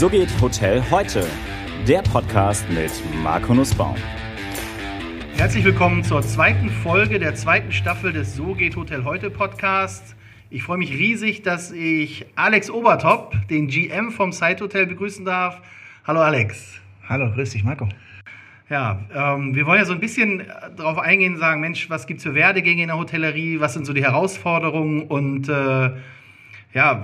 So geht Hotel heute. Der Podcast mit Marco Nussbaum. Herzlich willkommen zur zweiten Folge der zweiten Staffel des So geht Hotel heute Podcast. Ich freue mich riesig, dass ich Alex Obertop, den GM vom Site Hotel, begrüßen darf. Hallo Alex. Hallo, grüß dich Marco. Ja, ähm, wir wollen ja so ein bisschen darauf eingehen, sagen, Mensch, was gibt es für Werdegänge in der Hotellerie, was sind so die Herausforderungen und äh, ja,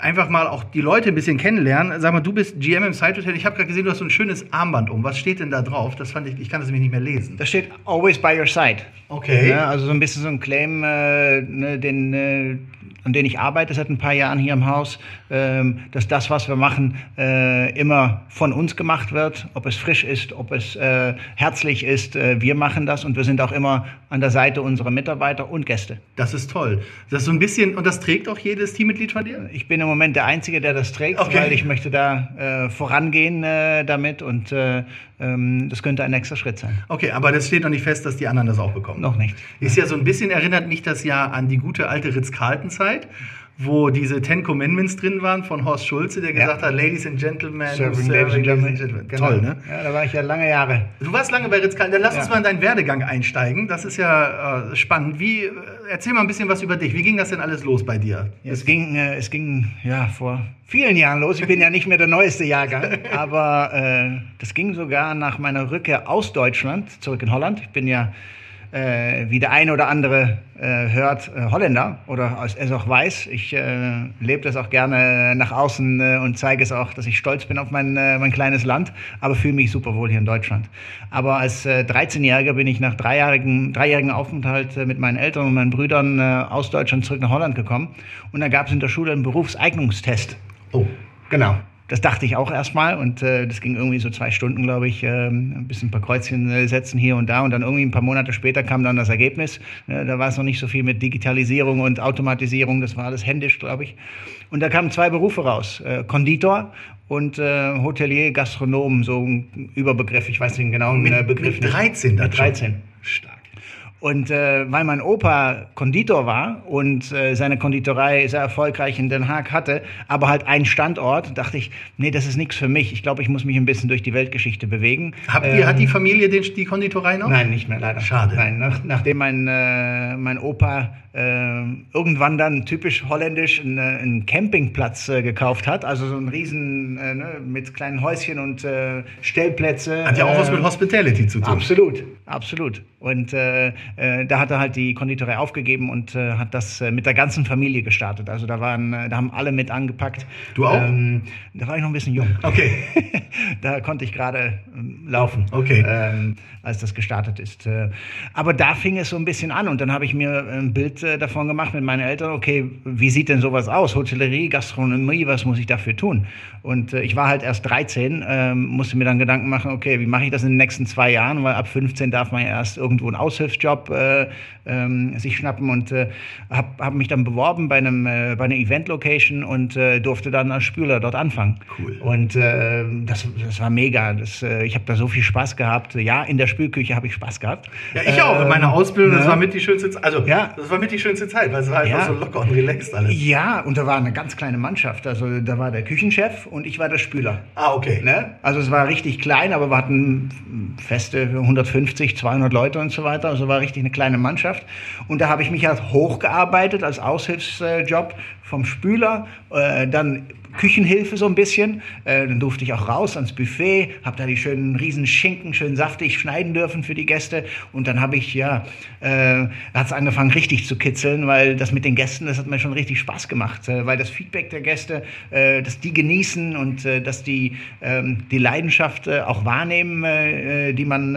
einfach mal auch die Leute ein bisschen kennenlernen. Sag mal, du bist GM im Side Hotel. Ich habe gerade gesehen, du hast so ein schönes Armband um. Was steht denn da drauf? Das fand ich, ich kann das nämlich nicht mehr lesen. Da steht Always by your side. Okay. Ja, also so ein bisschen so ein Claim, äh, ne, den, äh, an den ich arbeite seit ein paar Jahren hier im Haus, ähm, dass das, was wir machen, äh, immer von uns gemacht wird. Ob es frisch ist, ob es äh, herzlich ist, äh, wir machen das und wir sind auch immer an der Seite unserer Mitarbeiter und Gäste. Das ist toll. Das ist so ein bisschen, und das trägt auch jedes Teammitglied von dir? Ich bin im Moment der Einzige, der das trägt, okay. weil ich möchte da äh, vorangehen äh, damit und äh, ähm, das könnte ein nächster Schritt sein. Okay, aber das steht noch nicht fest, dass die anderen das auch bekommen. Noch nicht. Ist ja so ein bisschen, erinnert mich das ja an die gute alte Ritz-Carlton-Zeit wo diese Ten Commandments drin waren von Horst Schulze, der gesagt ja. hat, Ladies and Gentlemen, serving, serving ladies, and Gentlemen. Genau. Toll, ne? Ja, da war ich ja lange Jahre. Du warst lange bei Ritz-Carlton. Dann lass ja. uns mal in deinen Werdegang einsteigen. Das ist ja äh, spannend. Wie, äh, erzähl mal ein bisschen was über dich. Wie ging das denn alles los bei dir? Es ging, äh, es ging ja vor vielen Jahren los. Ich bin ja nicht mehr der neueste Jahrgang, aber äh, das ging sogar nach meiner Rückkehr aus Deutschland zurück in Holland. Ich bin ja äh, wie der eine oder andere äh, hört, äh, Holländer oder es auch weiß. Ich äh, lebe das auch gerne nach außen äh, und zeige es auch, dass ich stolz bin auf mein, äh, mein kleines Land, aber fühle mich super wohl hier in Deutschland. Aber als äh, 13-Jähriger bin ich nach dreijährigen, dreijährigen Aufenthalt mit meinen Eltern und meinen Brüdern aus Deutschland zurück nach Holland gekommen und da gab es in der Schule einen Berufseignungstest. Oh, genau. Das dachte ich auch erstmal und äh, das ging irgendwie so zwei Stunden, glaube ich, äh, ein bisschen ein paar Kreuzchen äh, setzen hier und da und dann irgendwie ein paar Monate später kam dann das Ergebnis. Äh, da war es noch nicht so viel mit Digitalisierung und Automatisierung, das war alles händisch, glaube ich. Und da kamen zwei Berufe raus, äh, Konditor und äh, Hotelier, Gastronom, so ein Überbegriff, ich weiß nicht genau den äh, Begriff. Mit 13 Mit 13. Stark. Und äh, weil mein Opa Konditor war und äh, seine Konditorei sehr erfolgreich in Den Haag hatte, aber halt einen Standort, dachte ich, nee, das ist nichts für mich. Ich glaube, ich muss mich ein bisschen durch die Weltgeschichte bewegen. Habt ihr, ähm, hat die Familie den, die Konditorei noch? Nein, nicht mehr, leider. Schade. Nein, nach, nachdem mein, äh, mein Opa äh, irgendwann dann typisch holländisch einen, einen Campingplatz äh, gekauft hat, also so ein riesen äh, ne, mit kleinen Häuschen und äh, Stellplätze. Hat ja auch was mit Hospitality zu tun. Absolut, absolut. Und äh, äh, da hat er halt die Konditorei aufgegeben und äh, hat das äh, mit der ganzen Familie gestartet. Also da waren, äh, da haben alle mit angepackt. Du auch? Ähm, da war ich noch ein bisschen jung. Okay. da konnte ich gerade ähm, laufen. Okay. Ähm, als das gestartet ist. Äh, aber da fing es so ein bisschen an und dann habe ich mir ein Bild davon gemacht mit meinen Eltern. Okay, wie sieht denn sowas aus? Hotellerie, Gastronomie, was muss ich dafür tun? Und ich war halt erst 13, ähm, musste mir dann Gedanken machen, okay, wie mache ich das in den nächsten zwei Jahren? Weil ab 15 darf man ja erst irgendwo einen Aushilfsjob äh, ähm, sich schnappen und äh, habe hab mich dann beworben bei einem äh, bei einer Event-Location und äh, durfte dann als Spüler dort anfangen. Cool. Und äh, das, das war mega. Das, äh, ich habe da so viel Spaß gehabt. Ja, in der Spülküche habe ich Spaß gehabt. Ja, ich auch. In meiner ähm, Ausbildung, ne? das war mit die schönste Zeit. Also, ja. das war mit die schönste Zeit, weil es war einfach ja. so locker und relaxed alles. Ja, und da war eine ganz kleine Mannschaft. Also da war der Küchenchef und ich war der Spüler. Ah, okay. Ne? Also es war richtig klein, aber wir hatten feste 150, 200 Leute und so weiter. Also war richtig eine kleine Mannschaft. Und da habe ich mich halt hochgearbeitet als Aushilfsjob vom Spüler, äh, dann Küchenhilfe so ein bisschen. Äh, dann durfte ich auch raus ans Buffet, habe da die schönen riesen Schinken schön saftig schneiden dürfen für die Gäste. Und dann habe ich, ja, äh, hat es angefangen richtig zu kitzeln, weil das mit den Gästen, das hat mir schon richtig Spaß gemacht. Äh, weil das Feedback der Gäste, äh, dass die genießen und äh, dass die ähm, die Leidenschaft äh, auch wahrnehmen, äh, die man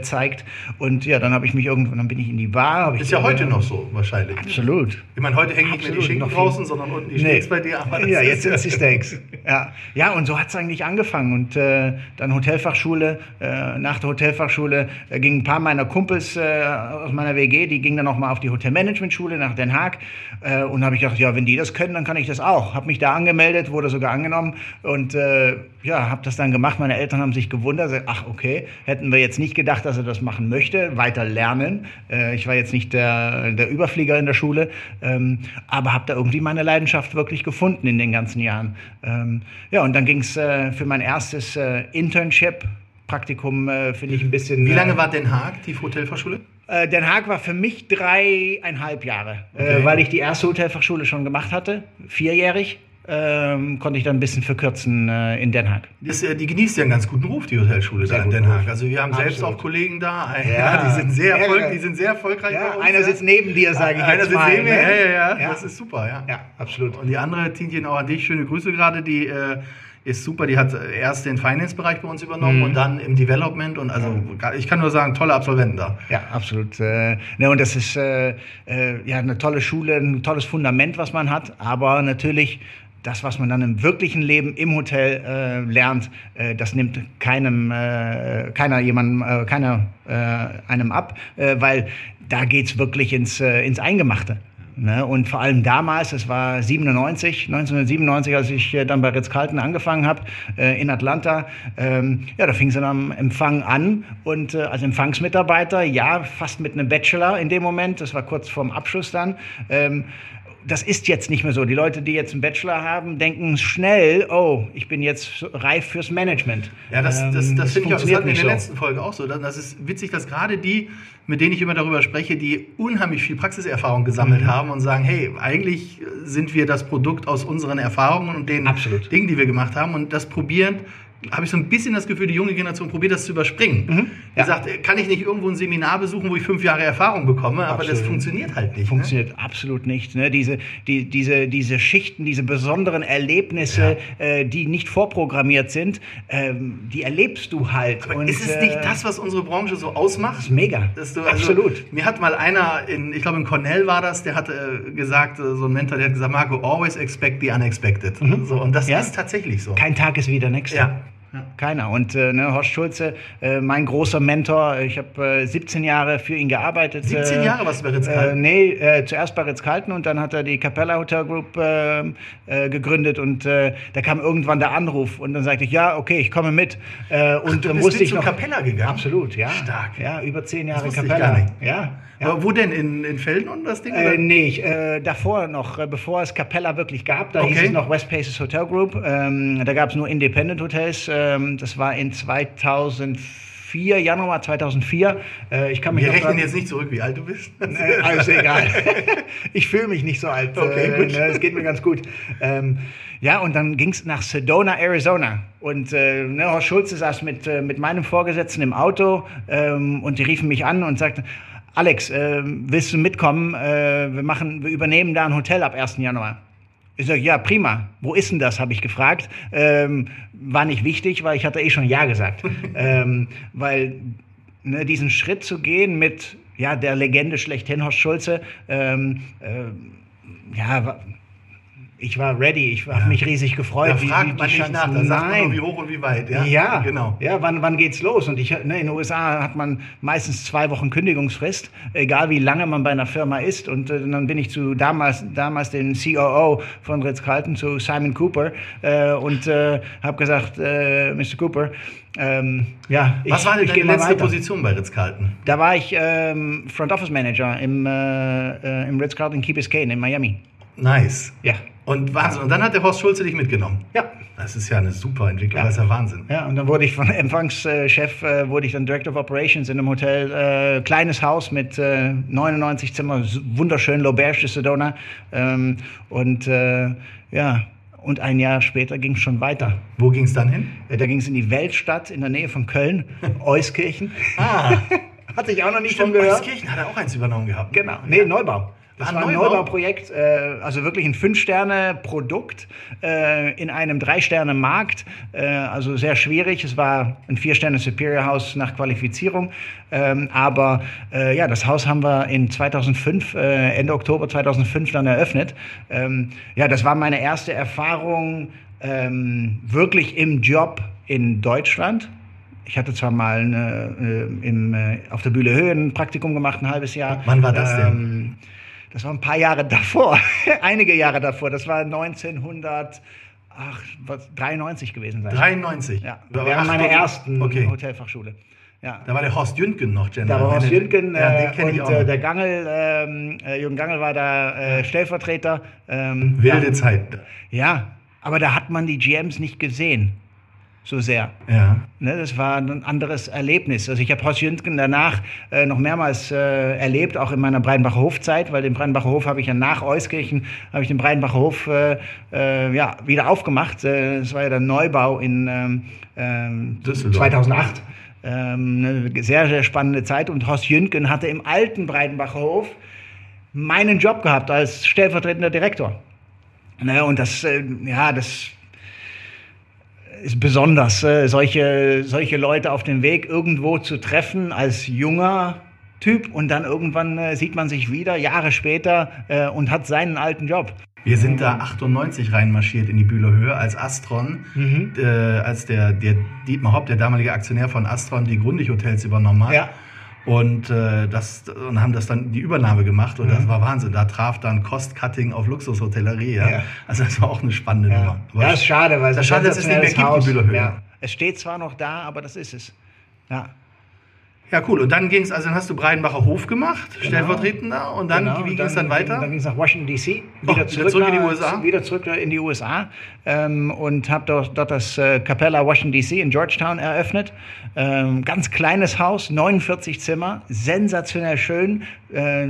zeigt. Und ja, dann habe ich mich irgendwann, dann bin ich in die Bar. Ist ja heute noch so wahrscheinlich. Absolut. Ich meine, heute hängen nicht mehr die Schinken draußen, sondern unten die Steaks bei dir. Aber ja, jetzt sind es die Steaks. Ja. ja, und so hat es eigentlich angefangen. Und äh, dann Hotelfachschule. Äh, nach der Hotelfachschule äh, gingen ein paar meiner Kumpels äh, aus meiner WG, die gingen dann noch mal auf die Hotelmanagementschule nach Den Haag. Äh, und habe ich gedacht, ja, wenn die das können, dann kann ich das auch. Habe mich da angemeldet, wurde sogar angenommen und äh, ja, habe das dann gemacht. Meine Eltern haben sich gewundert. Ach, okay, hätten wir jetzt nicht gedacht, dass er das machen möchte, weiter lernen. ich war jetzt nicht der, der Überflieger in der Schule, ähm, aber habe da irgendwie meine Leidenschaft wirklich gefunden in den ganzen ganzen Jahren. Ähm, ja, und dann ging es äh, für mein erstes äh, Internship. Praktikum äh, finde ich ein bisschen. Wie lange äh, war Den Haag, die Hotelfachschule? äh, Den Haag war für mich dreieinhalb Jahre, Okay. weil ich die erste Hotelfachschule schon gemacht hatte, vierjährig. Ähm, konnte ich dann ein bisschen verkürzen äh, in Den Haag. Das, äh, die genießt ja einen ganz guten Ruf, die Hotelschule da in Den Haag. Ruf. Also wir haben selbst Absolut. auch Kollegen da. Ja. die, sind sehr Ja, erfolg, ja. die sind sehr erfolgreich bei Ja, uns. einer ja. sitzt neben dir, sage ich Einer jetzt sitzt mal. neben mir, ne? ja, ja, ja, Ja. Das ist super, ja. Ja, absolut. Und die andere, Tintin, auch an dich, schöne Grüße gerade, die äh, ist super. Die hat äh, erst den Finance-Bereich bei uns übernommen Mhm. und dann im Development. Und also ich kann nur sagen, tolle Absolventen da. Ja, absolut. Äh, ne, und das ist äh, äh, ja eine tolle Schule, ein tolles Fundament, was man hat, aber natürlich das, was man dann im wirklichen Leben im Hotel äh, lernt, äh, das nimmt keinem, äh, keiner jemandem, äh, keiner äh, einem ab, äh, weil da geht's wirklich ins, äh, ins Eingemachte. Ne? Und vor allem damals, es war 97, 1997, als ich äh, dann bei Ritz-Carlton angefangen habe, äh, in Atlanta, ähm, ja, da fing es dann am Empfang an und äh, als Empfangsmitarbeiter, ja, fast mit einem Bachelor in dem Moment, das war kurz vorm Abschluss dann, ähm, das ist jetzt nicht mehr so. Die Leute, die jetzt einen Bachelor haben, denken schnell, oh, ich bin jetzt reif fürs Management. Ja, das, das, Ähm, das finde ich auch, das hatten wir in der so. letzten Folge auch so. Das ist witzig, dass gerade die, mit denen ich immer darüber spreche, die unheimlich viel Praxiserfahrung gesammelt Mhm. haben und sagen, hey, eigentlich sind wir das Produkt aus unseren Erfahrungen und den Absolut. Dingen, die wir gemacht haben und das probieren. Habe ich so ein bisschen das Gefühl, die junge Generation probiert das zu überspringen. Die Mhm. ja. sagt, äh, kann ich nicht irgendwo ein Seminar besuchen, wo ich fünf Jahre Erfahrung bekomme, aber das Absolut. funktioniert halt nicht. Ne? Funktioniert absolut nicht. Ne? Diese, die, diese, diese Schichten, diese besonderen Erlebnisse, äh, die nicht vorprogrammiert sind, ähm, die erlebst du halt. Und, ist es äh, nicht das, was unsere Branche so ausmacht? ist mega. Dass du, also, absolut. Mir hat mal einer, in, ich glaube in Cornell war das, der hat äh, gesagt, äh, so ein Mentor, der hat gesagt, Marco, always expect the unexpected. So, und das Ja. ist tatsächlich so. Kein Tag ist wie der nächste. Ja. Keiner. Und äh, ne, Horst Schulze, äh, mein großer Mentor, ich habe äh, 17 Jahre für ihn gearbeitet. 17 äh, Jahre warst du bei Äh, Ritz-Carlton? nee, äh, zuerst bei Ritz-Carlton und dann hat er die Capella Hotel Group äh, äh, gegründet und äh, da kam irgendwann der Anruf und dann sagte ich, ja, okay, ich komme mit. Äh, und du dann bist musste ich noch Capella gegangen? Absolut, ja. Stark. Ja, über zehn Jahre wusste ich Capella. Ja. Ja. Wo denn? In, in Felden und das Ding? oder? Äh, nee, ich, äh, davor noch, äh, bevor es Capella wirklich gab, da hieß Okay. es noch West Paces Hotel Group. Ähm, da gab es nur Independent Hotels. Ähm, das war in 2004, Januar 2004. Äh, ich kann mich Wir rechnen dran- jetzt nicht zurück, wie alt du bist. äh, also egal. ich fühle mich nicht so alt. Okay, äh, gut. ne, Es geht mir ganz gut. Ähm, ja, und dann ging es nach Sedona, Arizona. Und äh, ne, Horst Schulze saß mit, äh, mit meinem Vorgesetzten im Auto ähm, und die riefen mich an und sagten, Alex, äh, willst du mitkommen? Äh, wir, machen, wir übernehmen da ein Hotel ab 1. Januar. Ich sage, ja, prima. Wo ist denn das, habe ich gefragt. Ähm, war nicht wichtig, weil ich hatte eh schon Ja gesagt. ähm, weil ne, diesen Schritt zu gehen mit ja, der Legende schlechthin, Horst Schulze, ähm, äh, ja, ich war ready, ich habe mich riesig gefreut. Da die- fragt die man nicht nach, da sagt man nur, wie hoch und wie weit. Ja, Ja, genau. Ja, wann, wann geht's los? Und ich, ne, in den USA hat man meistens zwei Wochen Kündigungsfrist, egal wie lange man bei einer Firma ist. Und äh, dann bin ich zu damals, damals den COO von Ritz-Carlton, zu Simon Cooper, äh, und äh, habe gesagt, äh, Mr. Cooper, ähm, ja, ich, Was war denn deine letzte. Position bei Ritz-Carlton? Da war ich ähm, Front Office Manager im, äh, äh, im Ritz-Carlton Key Biscayne in Miami. Nice. Ja. Und Wahnsinn. Und dann hat der Horst Schulze dich mitgenommen. Ja. Das ist ja eine super Entwicklung, Ja. das ist ja Wahnsinn. Ja, und dann wurde ich von Empfangschef, äh, wurde ich dann Director of Operations in einem Hotel, äh, kleines Haus mit äh, 99 Zimmer, wunderschön, L'Auberge de Sedona. Ähm, und äh, ja, und ein Jahr später ging es schon weiter. Wo ging es dann hin? Äh, Da ging es in die Weltstadt in der Nähe von Köln, Euskirchen. Ah, Hatte ich auch noch nicht von stimmt, gehört. Euskirchen hat er auch eins übernommen gehabt. Genau, nee, Neubau. Das Ah, war ein Neubau? Neubauprojekt, äh, also wirklich ein Fünf-Sterne-Produkt äh, in einem Drei-Sterne-Markt. Äh, also sehr schwierig. Es war ein Vier-Sterne-Superior House nach Qualifizierung. Ähm, aber äh, ja, das Haus haben wir in 2005, äh, Ende Oktober 2005 dann eröffnet. Ähm, ja, das war meine erste Erfahrung ähm, wirklich im Job in Deutschland. Ich hatte zwar mal eine, äh, im, äh, auf der Bühne Höhe ein Praktikum gemacht, ein halbes Jahr. Wann war das denn? Ähm, das war ein paar Jahre davor, einige Jahre davor. Das war 1993 gewesen sein. 93. Ja, Da während acht meiner ersten Okay. Hotelfachschule. Ja. Da war der Horst Jüntgen noch General Da war Horst. Jürgen Ja, äh, und äh, der Gangel, ähm, äh, Jürgen Gangel war da äh, Stellvertreter. Ähm, Wilde ja, Zeit. ja, Aber da hat man die GMs nicht gesehen. So sehr. Ja. Ne, das war ein anderes Erlebnis. Also ich habe Horst Jüntgen danach äh, noch mehrmals äh, erlebt, auch in meiner Breidenbacher Hofzeit, weil den Breidenbacher Hof habe ich ja nach Euskirchen, habe ich den Breidenbacher Hof äh, äh, ja, wieder aufgemacht. Äh, Das war ja der Neubau in ähm, ähm, Düsseldorf. 2008. Ähm, eine sehr, sehr spannende Zeit. Und Horst Jüntgen hatte im alten Breidenbacher Hof meinen Job gehabt als stellvertretender Direktor. Ne, und das, äh, ja, das ist besonders, äh, solche, solche Leute auf dem Weg irgendwo zu treffen als junger Typ und dann irgendwann äh, sieht man sich wieder, Jahre später, äh, und hat seinen alten Job. Wir sind da 98 reinmarschiert in die Bühler Höhe als Astron, äh, als der, der Dietmar Hopp, der damalige Aktionär von Astron, die Grundig-Hotels übernommen hat. Ja. Und, äh, das, und haben das dann die Übernahme gemacht und das war Wahnsinn. Da traf dann Cost-Cutting auf Luxushotellerie. Ja? Ja. Also das war auch eine spannende Nummer. Aber Ja, ist schade, weil das es schade, dass es nicht mehr gibt, die Bühler Höhe. Ja. Es steht zwar noch da, aber das ist es. Ja. Ja, cool. Und dann ging es, also dann hast du Breidenbacher Hof gemacht, stellvertretender. Und dann, Genau, wie ging es dann weiter? Dann ging es nach Washington DC, Oh, wieder zurück in die USA? Wieder zurück in die USA ähm, und habe dort, dort das äh, Capella Washington DC in Georgetown eröffnet. Ähm, ganz kleines Haus, 49 Zimmer, sensationell schön, äh,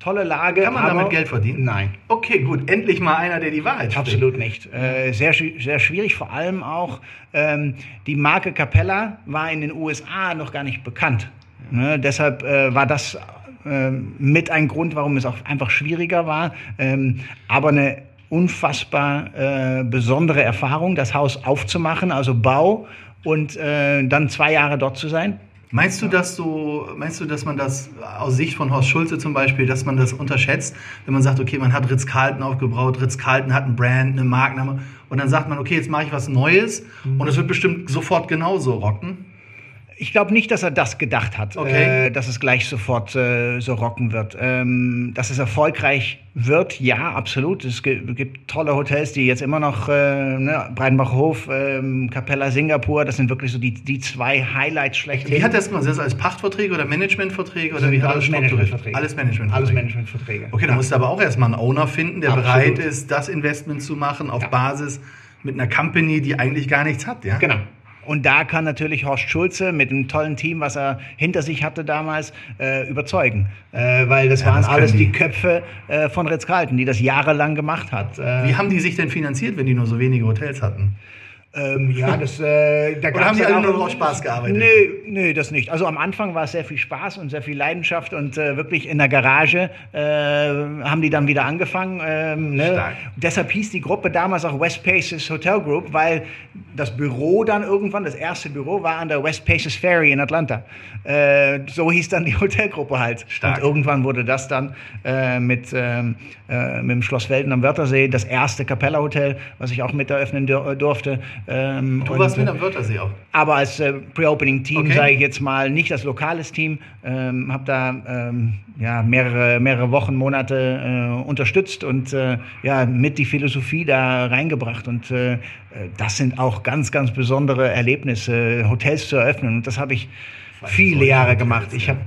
tolle Lage. Kann man damit Geld verdienen? Nein. Okay, gut. Endlich mal einer, der die Wahrheit spricht. Absolut nicht. Äh, sehr, sehr schwierig, vor allem auch ähm, die Marke Capella war in den USA noch gar nicht bekannt. Ne? Deshalb äh, war das ähm, mit ein Grund, warum es auch einfach schwieriger war. Ähm, aber eine unfassbar äh, besondere Erfahrung, das Haus aufzumachen, also Bau und äh, dann zwei Jahre dort zu sein. Meinst du, dass so, meinst du, dass man das aus Sicht von Horst Schulze zum Beispiel, dass man das unterschätzt, wenn man sagt, okay, man hat Ritz-Carlton aufgebaut, Ritz-Carlton hat einen Brand, eine Markenname und dann sagt man, okay, jetzt mache ich was Neues und es wird bestimmt sofort genauso rocken. Ich glaube nicht, dass er das gedacht hat, Okay. äh, dass es gleich sofort äh, so rocken wird. Ähm, dass es erfolgreich wird, ja, absolut. Es gibt, tolle Hotels, die jetzt immer noch, äh, ne, Breidenbach Hof, ähm, Capella Singapur, das sind wirklich so die, die zwei Highlights schlechthin. Wie hat das gemacht? Sind das als Pachtverträge oder Managementverträge oder wie hat alles? Managementverträge. Alles Managementverträge. Alles Managementverträge. Okay, dann musst du aber auch erstmal einen Owner finden, der Absolut. bereit ist, das Investment zu machen auf Ja. Basis mit einer Company, die eigentlich gar nichts hat, ja? Genau. Und da kann natürlich Horst Schulze mit einem tollen Team, was er hinter sich hatte damals, äh, überzeugen. Äh, weil das Ja, waren das alles die, die. Köpfe äh, von Ritz-Carlton, die das jahrelang gemacht hat. Äh, Wie haben die sich denn finanziert, wenn die nur so wenige Hotels hatten? Ähm, ja, das, äh, da Oder haben die dann alle nur noch Spaß gearbeitet? Nee, nee, das nicht. Also am Anfang war es sehr viel Spaß und sehr viel Leidenschaft und äh, wirklich in der Garage äh, haben die dann wieder angefangen. Ähm, ne? Deshalb hieß die Gruppe damals auch West Paces Hotel Group, weil das Büro dann irgendwann, das erste Büro war an der West Paces Ferry in Atlanta. Äh, so hieß dann die Hotelgruppe halt. Stark. Und irgendwann wurde das dann äh, mit, ähm, äh, mit dem Schloss Welten am Wörthersee das erste Capella Hotel, was ich auch mit eröffnen dur durfte. Ähm, Du und, warst mit äh, am Wörthersee auch. aber als äh, Pre-Opening-Team, Okay. sage ich jetzt mal, nicht als lokales Team, ähm, habe da ähm, ja, mehrere, mehrere Wochen, Monate äh, unterstützt und äh, ja, mit die Philosophie da reingebracht. Und äh, das sind auch ganz, ganz besondere Erlebnisse, Hotels zu eröffnen. Und das habe ich viele Jahre gemacht. Ich habe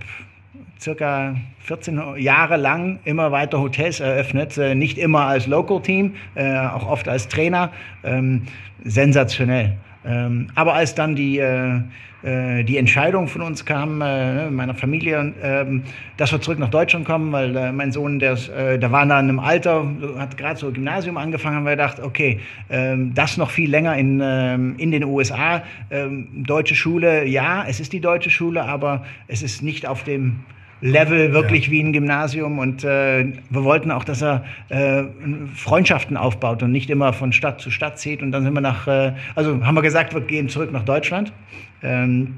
circa 14 Jahre lang immer weiter Hotels eröffnet, äh, nicht immer als Local Team, äh, auch oft als Trainer. Ähm, sensationell. Ähm, aber als dann die, äh, die Entscheidung von uns kam, meiner Familie, ähm, dass wir zurück nach Deutschland kommen, weil mein Sohn, der, der war da in einem Alter, hat gerade so Gymnasium angefangen, haben wir gedacht, okay, das noch viel länger in, in den USA. Deutsche Schule, ja, es ist die deutsche Schule, aber es ist nicht auf dem Level wirklich Ja. wie ein Gymnasium. Und äh, wir wollten auch, dass er äh, Freundschaften aufbaut und nicht immer von Stadt zu Stadt zieht. Und dann sind wir nach, äh, also haben wir gesagt, wir gehen zurück nach Deutschland. Ähm,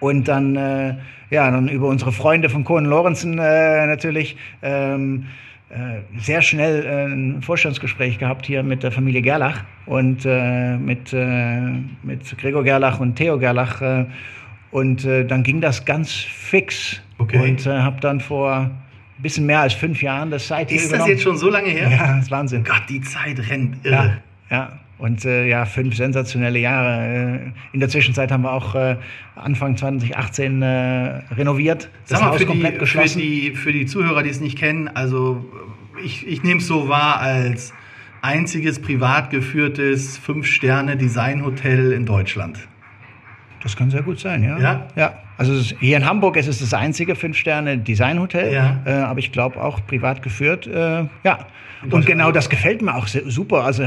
und dann, äh, ja, dann über unsere Freunde von Cohen Lorenzen äh, natürlich ähm, äh, sehr schnell äh, ein Vorstandsgespräch gehabt hier mit der Familie Gerlach und äh, mit, äh, mit Gregor Gerlach und Theo Gerlach äh, und äh, dann ging das ganz fix Okay. und äh, habe dann vor ein bisschen mehr als fünf Jahren das Site Ist das jetzt schon so lange her? Ja, das ist Wahnsinn. Gott, die Zeit rennt irre. Ja, ja. Und äh, ja, fünf sensationelle Jahre. Äh, in der Zwischenzeit haben wir auch äh, Anfang 2018 äh, renoviert. Das Sag mal, Haus für die, komplett für, geschlossen. die, für die Zuhörer, die es nicht kennen, also ich, ich nehme es so wahr als einziges privat geführtes Fünf-Sterne-Designhotel in Deutschland. Das kann sehr gut sein, ja. Ja? Ja. Also hier in Hamburg ist es das einzige Fünf-Sterne-Design-Hotel, Ja. äh, aber ich glaube auch privat geführt. Äh, ja. Und genau das gefällt mir auch super. Also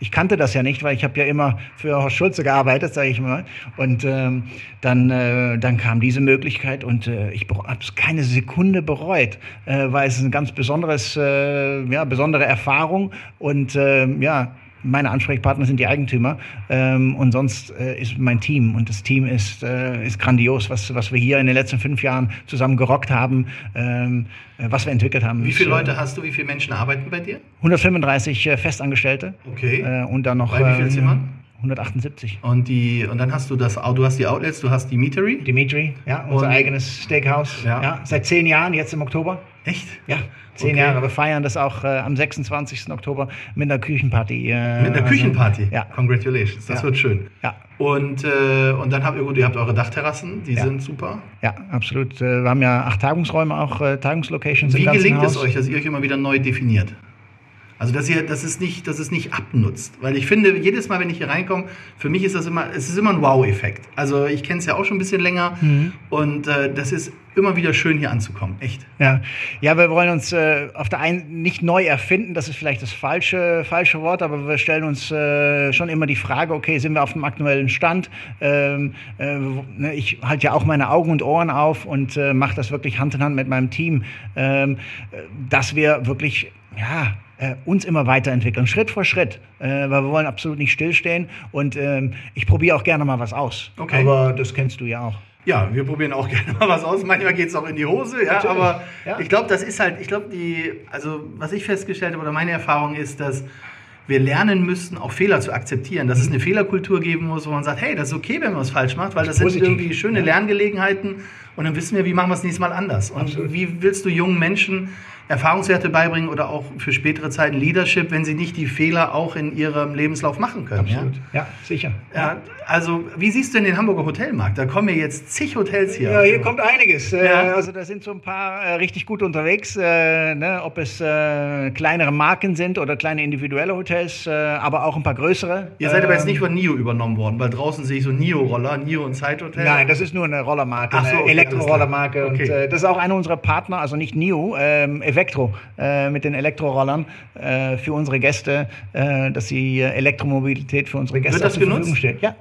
ich kannte das ja nicht, weil ich habe ja immer für Horst Schulze gearbeitet, sage ich mal. Und ähm, dann, äh, dann kam diese Möglichkeit und äh, ich habe es keine Sekunde bereut, äh, weil es ist ein ganz besonderes, äh, ja, besondere Erfahrung und ähm, ja, meine Ansprechpartner sind die Eigentümer ähm, und sonst äh, ist mein Team und das Team ist, äh, ist grandios, was, was wir hier in den letzten fünf Jahren zusammen gerockt haben, ähm, äh, was wir entwickelt haben. Wie viele äh, Leute hast du? Wie viele Menschen arbeiten bei dir? 135 äh, Festangestellte Okay. und dann noch Bei wie vielen äh, Zimmern? 178. Und, die, und dann hast du das, du hast die Outlets, du hast die Meatery. Dimitri, ja, unser Und- eigenes Steakhouse. Ja. Ja. seit zehn Jahren, jetzt im Oktober. Echt? Ja, zehn Okay. Jahre. Wir feiern das auch äh, am 26. Oktober mit einer Küchenparty. Äh, Mit einer Küchenparty. Ja. Congratulations, das Ja. wird schön. Ja. Und, äh, und dann habt ihr, gut, ihr habt eure Dachterrassen, die Ja. sind super. Ja, absolut. Äh, Wir haben ja acht Tagungsräume, auch äh, Tagungslocations Wie gelingt es euch, dass ihr euch immer wieder neu definiert? Also, dass ihr, dass es nicht, dass es nicht abnutzt. Weil ich finde, jedes Mal, wenn ich hier reinkomme, für mich ist das immer, es ist immer ein Wow-Effekt. Also, ich kenne es ja auch schon ein bisschen länger Mhm. und äh, das ist immer wieder schön, hier anzukommen. Echt. Ja, ja wir wollen uns äh, auf der einen nicht neu erfinden, das ist vielleicht das falsche, falsche Wort, aber wir stellen uns äh, schon immer die Frage, okay, sind wir auf dem aktuellen Stand? Ähm, äh, ne, ich halte ja auch meine Augen und Ohren auf und äh, mache das wirklich Hand in Hand mit meinem Team, ähm, äh, dass wir wirklich, ja, äh, uns immer weiterentwickeln, Schritt für Schritt, äh, weil wir wollen absolut nicht stillstehen und ähm, ich probiere auch gerne mal was aus. Okay. Aber das kennst du ja auch. Ja, wir probieren auch gerne mal was aus. Manchmal geht es auch in die Hose, ja, Natürlich, aber ja. ich glaube, das ist halt, ich glaube, die, also was ich festgestellt habe oder meine Erfahrung ist, dass wir lernen müssen, auch Fehler zu akzeptieren, dass es eine Fehlerkultur geben muss, wo man sagt, hey, das ist okay, wenn man was falsch macht, weil das sind Positiv, irgendwie schöne ja. Lerngelegenheiten und dann wissen wir, wie machen wir es nächstes Mal anders. Und Absolut. wie willst du jungen Menschen Erfahrungswerte beibringen oder auch für spätere Zeiten Leadership, wenn sie nicht die Fehler auch in ihrem Lebenslauf machen können? Ja? Ja, sicher. Ja, also wie siehst du denn den Hamburger Hotelmarkt? Da kommen ja jetzt zig Hotels hier. Ja, hier kommt einiges. Äh, Ja. Also da sind so ein paar äh, richtig gut unterwegs, äh, ne? ob es äh, kleinere Marken sind oder kleine individuelle Hotels, äh, aber auch ein paar größere. Ihr seid aber jetzt Ähm, nicht von NIO übernommen worden, weil draußen sehe ich so NIO-Roller, NIO und Zeithotel. Nein, das ist nur eine Rollermarke, so, eine okay, Elektrorollermarke. Und. Okay. äh, das ist auch einer unserer Partner, also nicht NIO, ähm, Evectro, äh, mit den Elektrorollern äh, für unsere Gäste, äh, dass die äh, Elektromobilität für unsere Gäste Wird das zur Verfügung genutzt? steht. Ja.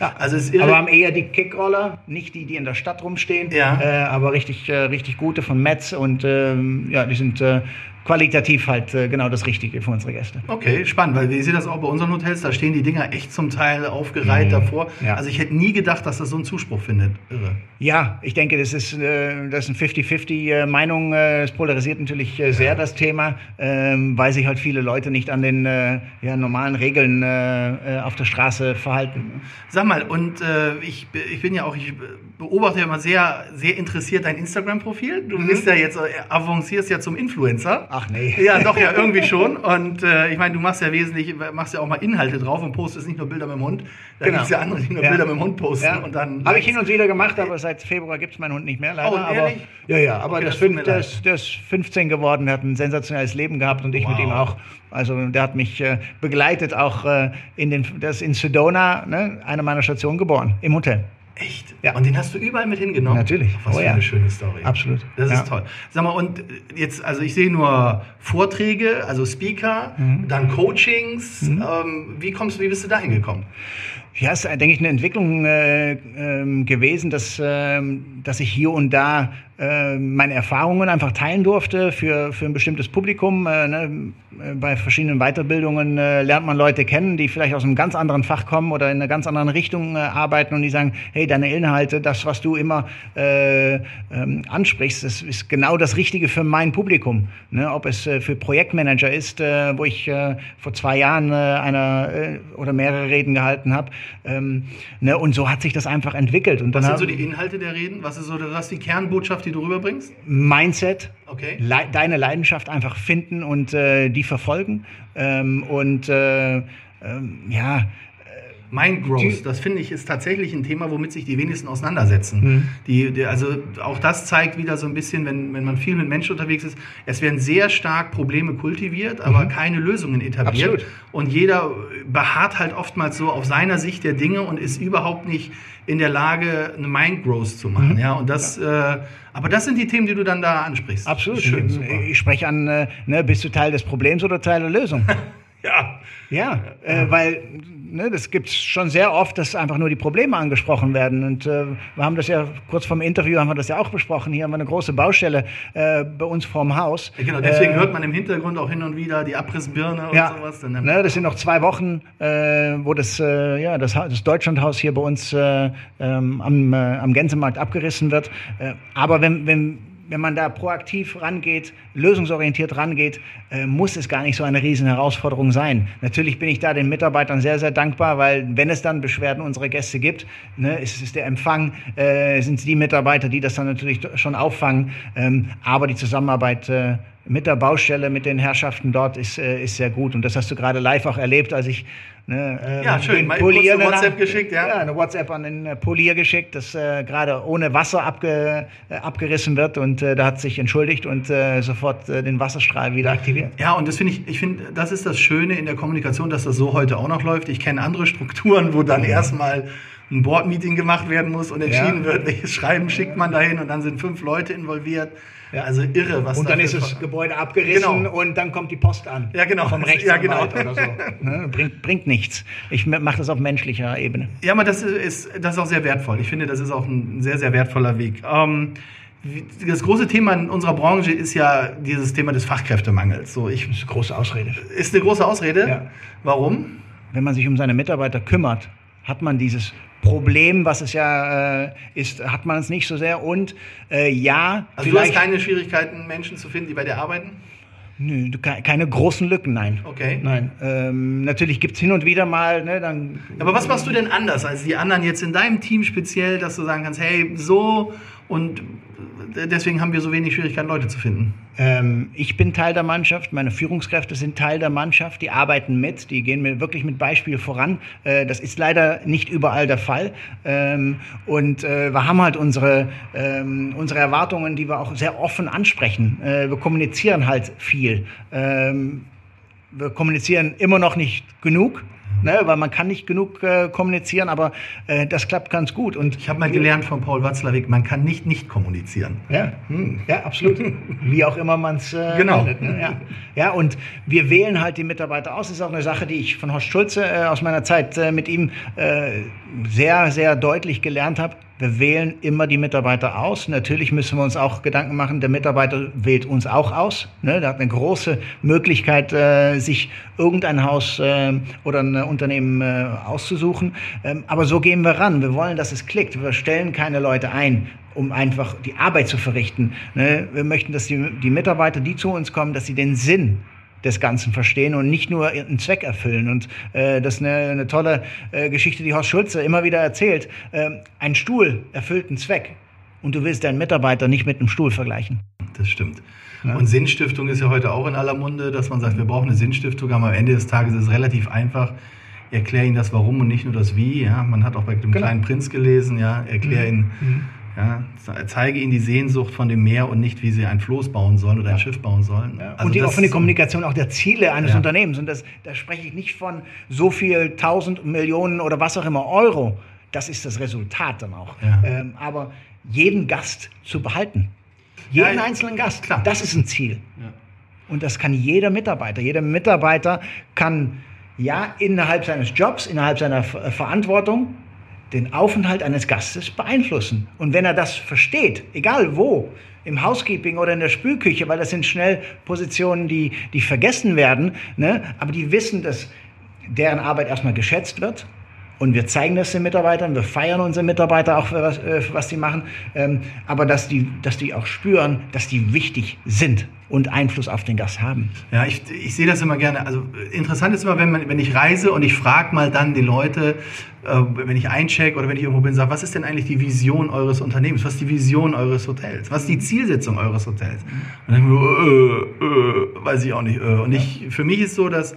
Ja. Also es ist irre- aber haben eher die Kickroller, nicht die, die in der Stadt rumstehen, Ja. äh, aber richtig, äh, richtig gute von Metz und ähm, ja, die sind äh, qualitativ halt äh, genau das Richtige für unsere Gäste. Okay, spannend, weil wir sehen das auch bei unseren Hotels, da stehen die Dinger echt zum Teil aufgereiht davor. Ja. Also ich hätte nie gedacht, dass das so einen Zuspruch findet. Irre. Ja, ich denke, das ist, äh, das ist eine 50-50 Meinung. Äh, es polarisiert natürlich äh, sehr das Thema, ähm, weil sich halt viele Leute nicht an den äh, ja, normalen Regeln äh, äh, auf der Straße verhalten. Sag mal, und äh, ich, ich bin ja auch, ich beobachte ja immer sehr, sehr interessiert dein Instagram-Profil. Du bist ja jetzt, äh, avancierst ja zum Influencer. Ach nee. Ja, doch, ja, irgendwie schon. Und äh, ich meine, du machst ja wesentlich, machst ja auch mal Inhalte drauf und postest nicht nur Bilder mit dem Hund. Da Genau. gibt es ja andere, die nur Ja. Bilder mit dem Hund posten Ja. und dann. Habe ich hin und wieder gemacht, aber seit Februar gibt es meinen Hund nicht mehr, leider. Oh, aber, ja, ja, aber Okay, das das der ist 15 geworden, der hat ein sensationelles Leben gehabt und ich Wow. mit ihm auch. Also der hat mich äh, begleitet, auch äh, in den, das ist in Sedona, ne, eine meiner Stationen geboren, im Hotel. Echt? Ja. Und den hast du überall mit hingenommen? Natürlich. Was Oh für ja. eine schöne Story. Absolut. Das Ja. ist toll. Sag mal, und jetzt, also ich sehe nur Vorträge, also Speaker, Mhm. dann Coachings. Ähm, wie kommst du, wie bist du da hingekommen? Ja, es ist, denke ich, eine Entwicklung äh, ähm, gewesen, dass, ähm, dass ich hier und da äh, meine Erfahrungen einfach teilen durfte für, für ein bestimmtes Publikum. Äh, ne? Bei verschiedenen Weiterbildungen äh, lernt man Leute kennen, die vielleicht aus einem ganz anderen Fach kommen oder in einer ganz anderen Richtung äh, arbeiten und die sagen, hey, deine Inhalte, das, was du immer äh, ähm, ansprichst, das ist genau das Richtige für mein Publikum. Ne? Ob es für Projektmanager ist, wo ich vor zwei Jahren einer oder mehrere Reden gehalten habe. Ähm, ne? Und so hat sich das einfach entwickelt. Und Was sind so die Inhalte der Reden? Was ist so ist die Kernbotschaft, die du rüberbringst? Mindset, Okay. Le deine Leidenschaft einfach finden und äh, die verfolgen. Ähm, und äh, ähm, ja, Mind Growth, das finde ich, ist tatsächlich ein Thema, womit sich die wenigsten auseinandersetzen. Mhm. Die, die, also auch das zeigt wieder so ein bisschen, wenn, wenn man viel mit Menschen unterwegs ist, es werden sehr stark Probleme kultiviert, aber keine Lösungen etabliert. Mhm. Absolut. Und jeder beharrt halt oftmals so auf seiner Sicht der Dinge und ist überhaupt nicht in der Lage, eine Mind Growth zu machen. Mhm. Ja, und das, äh, aber das sind die Themen, die du dann da ansprichst. Absolut. Schön, ich, ich spreche an, äh, ne, bist du Teil des Problems oder Teil der Lösung? Ja. Ja, äh, weil ne, das gibt es schon sehr oft, dass einfach nur die Probleme angesprochen werden. Und äh, wir haben das ja kurz vom Interview haben wir das ja auch besprochen. Hier haben wir eine große Baustelle äh, bei uns vorm Haus. Ja, Genau, deswegen Äh, hört man im Hintergrund auch hin und wieder die Abrissbirne und ja, sowas. Dann, ne, das sind noch zwei Wochen, äh, wo das, äh, ja, das, das Deutschlandhaus hier bei uns äh, ähm, am, am Gänsemarkt abgerissen wird. Aber wenn, wenn, wenn man da proaktiv rangeht, lösungsorientiert rangeht, äh, muss es gar nicht so eine riesen Herausforderung sein. Natürlich bin ich da den Mitarbeitern sehr, sehr dankbar, weil wenn es dann Beschwerden unserer Gäste gibt, ne, ist es der Empfang, äh, sind es die Mitarbeiter, die das dann natürlich schon auffangen. Ähm, aber die Zusammenarbeit äh, mit der Baustelle, mit den Herrschaften dort ist, äh, ist sehr gut. Und das hast du gerade live auch erlebt, als ich ne, ähm, Ja, schön. Mal kurz eine Polier- WhatsApp geschickt, ja. Ja, eine WhatsApp an den äh, Polier geschickt, das äh, gerade ohne Wasser abge, äh, abgerissen wird. Und äh, da hat sich entschuldigt und äh, sofort äh, den Wasserstrahl wieder aktiviert. Ja, und das finde ich, ich finde, das ist das Schöne in der Kommunikation, dass das so heute auch noch läuft. Ich kenne andere Strukturen, wo dann erstmal ein Board-Meeting gemacht werden muss und entschieden Ja. wird, welches Schreiben schickt man dahin und dann sind fünf Leute involviert. Ja. Also irre, was Und dann da ist das Gebäude abgerissen Genau. und dann kommt die Post an. Ja, genau. Vom Ja, Rechtsanwalt genau. oder so. Ne, bringt, bringt nichts. Ich mache das auf menschlicher Ebene. Ja, aber das ist, das ist auch sehr wertvoll. Ich finde, das ist auch ein sehr, sehr wertvoller Weg. Ähm, das große Thema in unserer Branche ist ja dieses Thema des Fachkräftemangels. So, ich, Das ist eine große Ausrede. ist eine große Ausrede. Ja. Warum? wenn man sich um seine Mitarbeiter kümmert, hat man dieses Problem, was es ja äh, ist, hat man es nicht so sehr. Und äh, ja, Also du hast keine Schwierigkeiten, Menschen zu finden, die bei dir arbeiten? Nö, keine großen Lücken, nein. Okay. Nein. Ähm, natürlich gibt es hin und wieder mal, ne, dann. Aber was machst du denn anders als die anderen jetzt in deinem Team speziell, dass du sagen kannst, hey, so und deswegen haben wir so wenig Schwierigkeiten, Leute zu finden? Ähm, ich bin Teil der Mannschaft, meine Führungskräfte sind Teil der Mannschaft, die arbeiten mit, die gehen mir wirklich mit Beispiel voran. Äh, das ist leider nicht überall der Fall. Ähm, und äh, wir haben halt unsere, ähm, unsere Erwartungen, die wir auch sehr offen ansprechen. Äh, wir kommunizieren halt viel. Ähm, wir kommunizieren immer noch nicht genug. Ne, weil man kann nicht genug äh, kommunizieren, aber äh, das klappt ganz gut. Und Ich habe mal gelernt von Paul Watzlawick, man kann nicht nicht kommunizieren. ja, hm, ja, absolut. Wie auch immer man es äh, Genau. nennt, ne? ja. ja, und wir wählen halt die Mitarbeiter aus. Das ist auch eine Sache, die ich von Horst Schulze äh, aus meiner Zeit äh, mit ihm äh, sehr, sehr deutlich gelernt habe. Wir wählen immer die Mitarbeiter aus. Natürlich müssen wir uns auch Gedanken machen, der Mitarbeiter wählt uns auch aus. Ne? Der hat eine große Möglichkeit, äh, sich irgendein Haus äh, oder ein Unternehmen äh, auszusuchen. Ähm, aber so gehen wir ran. Wir wollen, dass es klickt. Wir stellen keine Leute ein um einfach die Arbeit zu verrichten. Ne? Wir möchten, dass die, die Mitarbeiter, die zu uns kommen, dass sie den Sinn des Ganzen verstehen und nicht nur einen Zweck erfüllen. Und äh, das ist eine, eine tolle äh, Geschichte, die Horst Schulze immer wieder erzählt. Ähm, ein Stuhl erfüllt einen Zweck und du willst deinen Mitarbeiter nicht mit einem Stuhl vergleichen. Das stimmt. Und Sinnstiftung ist ja heute auch in aller Munde, dass man sagt, wir brauchen eine Sinnstiftung, aber am Ende des Tages ist es relativ einfach. Erklär ihnen das Warum und nicht nur das Wie. Ja, man hat auch bei dem Genau. kleinen Prinz gelesen, ja, erklär Mhm. ihnen, ja, ze- zeige ihnen die Sehnsucht von dem Meer und nicht, wie sie ein Floß bauen sollen oder ein Schiff bauen sollen. Also und die offene Kommunikation auch der Ziele eines Ja. Unternehmens. Und das, da spreche ich nicht von so viel tausend Millionen oder was auch immer Euro. Das ist das Resultat dann auch. Ja. Ähm, aber jeden Gast zu behalten. Jeden Ja, einzelnen Gast. klar. Das ist ein Ziel. Ja. Und das kann jeder Mitarbeiter. Jeder Mitarbeiter kann ja innerhalb seines Jobs, innerhalb seiner Ver- Verantwortung den Aufenthalt eines Gastes beeinflussen. Und wenn er das versteht, egal wo, im Housekeeping oder in der Spülküche, weil das sind schnell Positionen, die, die vergessen werden, ne? aber die wissen, dass deren Arbeit erstmal geschätzt wird. Und wir zeigen das den Mitarbeitern, wir feiern unsere Mitarbeiter auch für was, äh, für was die machen, ähm, aber dass die, dass die auch spüren, dass die wichtig sind und Einfluss auf den Gast haben. Ja, ich, ich sehe das immer gerne. Also äh, interessant ist immer, wenn, man, wenn ich reise und ich frage mal dann die Leute, äh, wenn ich eincheck oder wenn ich irgendwo bin, sage, was ist denn eigentlich die Vision eures Unternehmens? Was ist die Vision eures Hotels? Was ist die Zielsetzung eures Hotels? Und dann mir, äh, äh, weiß ich auch nicht. Äh. Und ich, für mich ist so, dass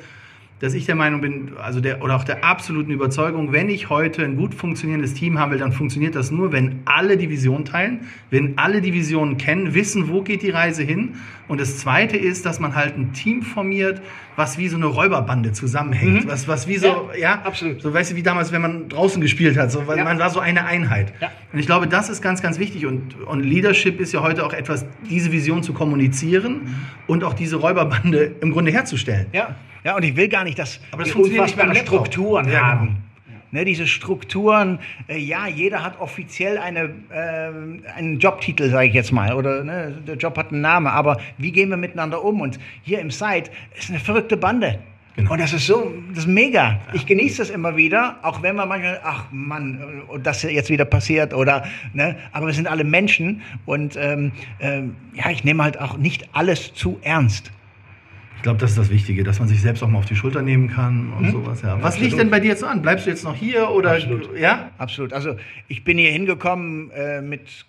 dass ich der Meinung bin, also der oder auch der absoluten Überzeugung, wenn ich heute ein gut funktionierendes Team haben will, dann funktioniert das nur, wenn alle Divisionen teilen, wenn alle Divisionen kennen, wissen, wo geht die Reise hin. Und das Zweite ist, dass man halt ein Team formiert, was wie so eine Räuberbande zusammenhängt, Mhm. was was wie so ja, absolut. so weißt du wie damals, wenn man draußen gespielt hat, so weil Ja. man war so eine Einheit. Ja. Und ich glaube, das ist ganz ganz wichtig und und Leadership ist ja heute auch etwas, diese Vision zu kommunizieren Mhm. und auch diese Räuberbande im Grunde herzustellen. Ja, ja, und ich will gar nicht, dass Aber das wir unfassbare. Strukturen Ja, genau. haben. Ne, diese Strukturen, äh, ja, jeder hat offiziell eine, äh, einen Jobtitel, sage ich jetzt mal, oder ne, der Job hat einen Namen, aber wie gehen wir miteinander um? Und hier im Site ist eine verrückte Bande. Genau. Und das ist so, das ist mega. Ich genieße das immer wieder, auch wenn man manchmal, ach Mann, äh, das jetzt wieder passiert oder, ne, aber wir sind alle Menschen und ähm, ähm, ja, ich nehme halt auch nicht alles zu ernst. Ich glaube, das ist das Wichtige, dass man sich selbst auch mal auf die Schulter nehmen kann und sowas. Ja. Was absolut. liegt denn bei dir jetzt an? Bleibst du jetzt noch hier oder Absolut. ja? Absolut. Also ich bin hier hingekommen äh, mit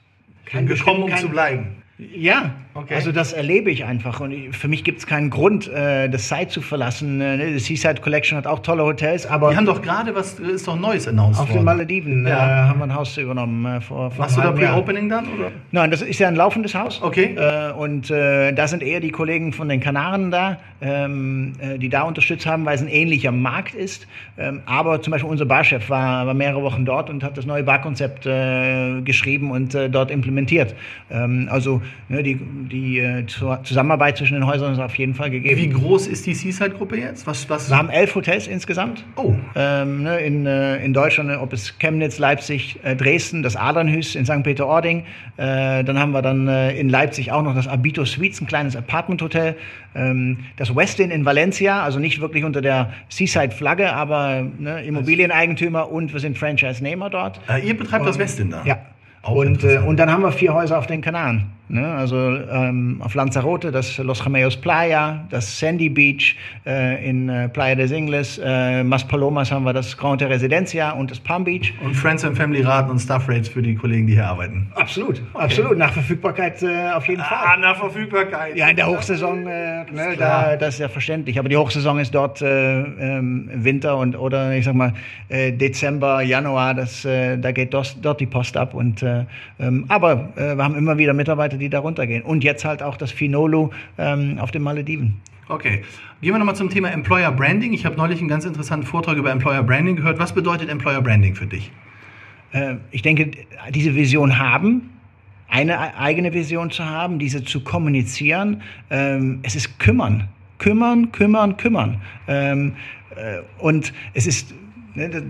kein Gekommen, um kein- zu bleiben. Ja, Okay. also das erlebe ich einfach und für mich gibt es keinen Grund, äh, das Site zu verlassen. Äh, ne, Die Seaside Collection hat auch tolle Hotels, aber Die haben doch gerade was, ist doch Neues announced auf den worden. Malediven Ja. äh, haben wir ein Haus übernommen äh, vor, vor Machst du da. Pre-Opening dann? Oder? Nein, das ist ja ein laufendes Haus. Okay. Äh, und äh, da sind eher die Kollegen von den Kanaren da, ähm, äh, die da unterstützt haben, weil es ein ähnlicher Markt ist. Ähm, aber zum Beispiel unser Barchef war, war mehrere Wochen dort und hat das neue Barkonzept äh, geschrieben und äh, dort implementiert. Ähm, also ne, die, die äh, Zu- Zusammenarbeit zwischen den Häusern ist auf jeden Fall gegeben. Wie groß ist die Seaside-Gruppe jetzt? Was, was? Wir haben elf Hotels insgesamt. Oh, Ähm, ne, in, äh, in Deutschland, ob es Chemnitz, Leipzig, äh, Dresden, das Adernhüs in St. Peter-Ording. Äh, dann haben wir dann äh, in Leipzig auch noch das Abito Suites, ein kleines Apartment-Hotel. Ähm, das Westin in Valencia, also nicht wirklich unter der Seaside-Flagge, aber ne, Immobilieneigentümer und wir sind Franchise-Nehmer dort. äh, ihr betreibt das Westin da? Ja. Auch und, und dann haben wir vier Häuser auf den Kanaren. Ne? Also ähm, auf Lanzarote das Los Remedios Playa, das Sandy Beach, äh, in äh, Playa des Ingles, äh, Maspalomas haben wir das Grand Residencia und das Palm Beach. Und Friends and Family Raten und Staff Rates für die Kollegen, die hier arbeiten. Absolut, absolut. Nach Verfügbarkeit äh, auf jeden Fall. nach Verfügbarkeit. Ja, in der Hochsaison, äh, ne, da, das ist ja verständlich. Aber die Hochsaison ist dort äh, ähm, Winter und oder ich sag mal Dezember, Januar, das, da geht dort, dort die Post ab. Und, äh, ähm, aber wir haben immer wieder Mitarbeiter, die da runtergehen. Und jetzt halt auch das Finolu ähm, auf den Malediven. Okay. Gehen wir nochmal zum Thema Employer Branding. Ich habe neulich einen ganz interessanten Vortrag über Employer Branding gehört. Was bedeutet Employer Branding für dich? Äh, ich denke, diese Vision haben, eine eigene Vision zu haben, diese zu kommunizieren. Ähm, es ist kümmern, kümmern, kümmern, kümmern. Ähm, äh, und es ist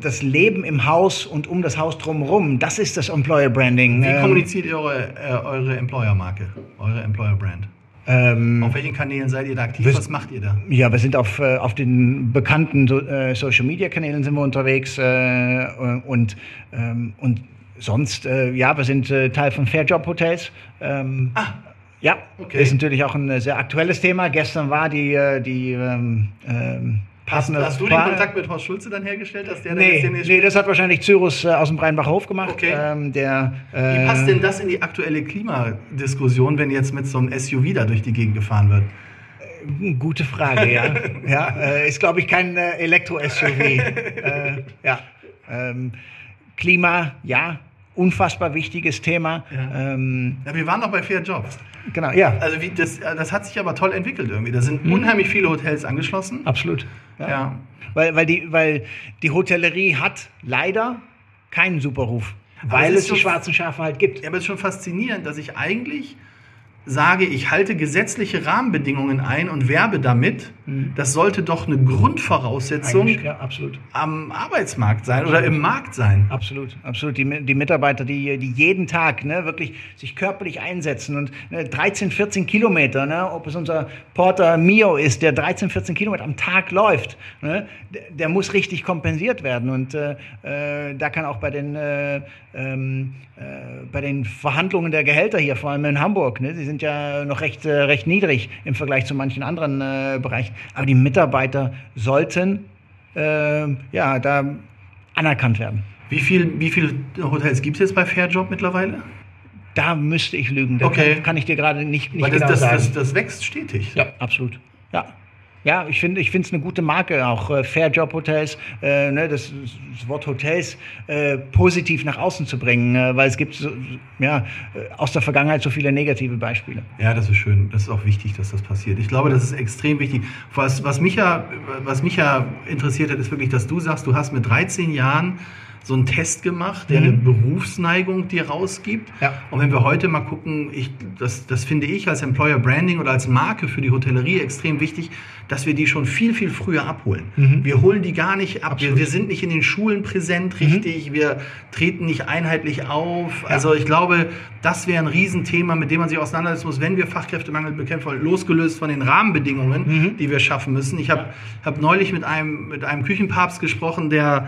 das Leben im Haus und um das Haus drumherum. Das ist das Employer Branding. Wie Ähm, kommuniziert ihr eure, äh, eure Employer-Marke, eure Employer-Brand? ähm, Auf welchen Kanälen seid ihr da aktiv? Wir- Was macht ihr da? Ja, wir sind auf, äh, auf den bekannten so, äh, Social Media Kanälen sind wir unterwegs äh, und, ähm, und sonst, äh, ja, wir sind äh, Teil von Fairjob Hotels. Ähm, Ah, ja, okay. ist natürlich auch ein äh, sehr aktuelles Thema. Gestern war die, äh, die ähm, Hast, hast du den Kontakt mit Horst Schulze dann hergestellt, dass der Nee, jetzt demnächst nee, das hat wahrscheinlich Cyrus äh, aus dem Breitenbacher Hof gemacht. Okay. Ähm, der, äh, Wie passt denn das in die aktuelle Klimadiskussion, wenn jetzt mit so einem SUV da durch die Gegend gefahren wird? Gute Frage, ja. ja äh, ist, glaube ich, kein äh, Elektro-SUV. äh, ja. Ähm, Klima, ja. Unfassbar wichtiges Thema. Ja. Ähm, Ja, wir waren noch bei Fair Jobs. genau, ja. Also wie, das, das hat sich aber toll entwickelt irgendwie. Da Mhm. sind unheimlich viele Hotels angeschlossen. Absolut. Ja. Weil, weil, die, weil die Hotellerie hat leider keinen super Ruf. Weil es die schwarzen Schafe halt gibt. Ja, aber es ist schon faszinierend, dass ich eigentlich sage, ich halte gesetzliche Rahmenbedingungen ein und werbe damit. Das sollte doch eine Grundvoraussetzung Mhm. Ja, absolut. am Arbeitsmarkt sein oder im Markt sein. Absolut, absolut. Die, die Mitarbeiter, die, die jeden Tag ne, wirklich sich körperlich einsetzen und ne, 13, 14 Kilometer, ne, ob es unser Porter Mio ist, der 13, 14 Kilometer am Tag läuft, ne, der, der muss richtig kompensiert werden. Und äh, äh, da kann auch bei den, äh, ähm, äh, bei den Verhandlungen der Gehälter hier, vor allem in Hamburg, ne, sind ja noch recht, äh, recht niedrig im Vergleich zu manchen anderen äh, Bereichen. Aber die Mitarbeiter sollten äh, ja, da anerkannt werden. Wie viel, wie viele Hotels gibt es jetzt bei Fairjob mittlerweile? Da müsste ich lügen. Da Okay. kann, kann ich dir gerade nicht, nicht Weil das, genau das, sagen. das, das wächst stetig. ja, absolut. Ja. Ja, ich finde ich finde es eine gute Marke, auch äh, Fair Job Hotels, äh, ne, das, das, Wort Hotels äh, positiv nach außen zu bringen, äh, weil es gibt so, ja, äh, aus der Vergangenheit so viele negative Beispiele. Ja, das ist schön. Das ist auch wichtig, dass das passiert. Ich glaube, das ist extrem wichtig. Was, was, mich, ja, was mich ja interessiert hat, ist wirklich, dass du sagst, du hast mit 13 Jahren so einen Test gemacht, der mhm. eine Berufsneigung dir rausgibt. Ja. Und wenn wir heute mal gucken, ich, das, das finde ich als Employer Branding oder als Marke für die Hotellerie extrem wichtig, dass wir die schon viel, viel früher abholen. Mhm. Wir holen die gar nicht ab. Wir, wir, sind nicht in den Schulen präsent mhm. richtig. Mhm. Wir treten nicht einheitlich auf. Ja. Also ich glaube, das wäre ein Riesenthema, mit dem man sich auseinandersetzen muss, wenn wir Fachkräftemangel bekämpfen wollen, losgelöst von den Rahmenbedingungen, mhm. die wir schaffen müssen. Ich habe ja. hab neulich mit einem, mit einem Küchenpapst gesprochen, der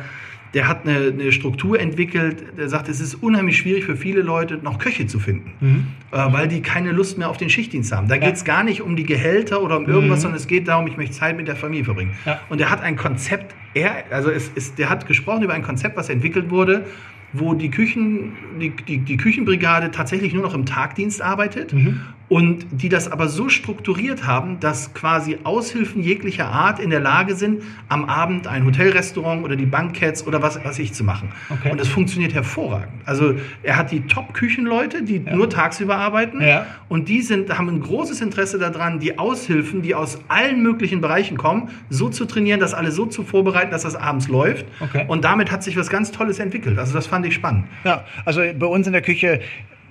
der hat eine, eine, Struktur entwickelt, der sagt, es ist unheimlich schwierig für viele Leute, noch Köche zu finden, mhm. äh, weil die keine Lust mehr auf den Schichtdienst haben. Da ja. geht es gar nicht um die Gehälter oder um irgendwas, mhm. sondern es geht darum, ich möchte Zeit mit der Familie verbringen. Ja. Und er hat ein Konzept, er, also es ist, der hat gesprochen über ein Konzept, was entwickelt wurde, wo die, Küchen, die, die, die Küchenbrigade tatsächlich nur noch im Tagdienst arbeitet mhm und die das aber so strukturiert haben, dass quasi Aushilfen jeglicher Art in der Lage sind, am Abend ein Hotelrestaurant oder die Bankets oder was weiß ich zu machen. Okay. Und das funktioniert hervorragend. Also er hat die Top-Küchenleute, die ja. nur tagsüber arbeiten ja. und die sind, haben ein großes Interesse daran, die Aushilfen, die aus allen möglichen Bereichen kommen, so zu trainieren, dass alle so zu vorbereiten, dass das abends läuft. Okay. Und damit hat sich was ganz Tolles entwickelt. Also das fand ich spannend. Ja, also bei uns in der Küche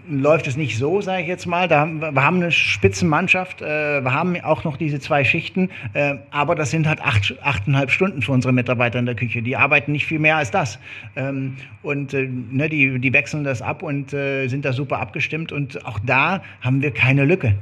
läuft es nicht so, sage ich jetzt mal. Da, wir haben eine Spitzenmannschaft, äh, wir haben auch noch diese zwei Schichten, äh, aber das sind halt acht, achteinhalb Stunden für unsere Mitarbeiter in der Küche. Die arbeiten nicht viel mehr als das. Ähm, und äh, ne, die, die wechseln das ab und äh, sind da super abgestimmt. Und auch da haben wir keine Lücke,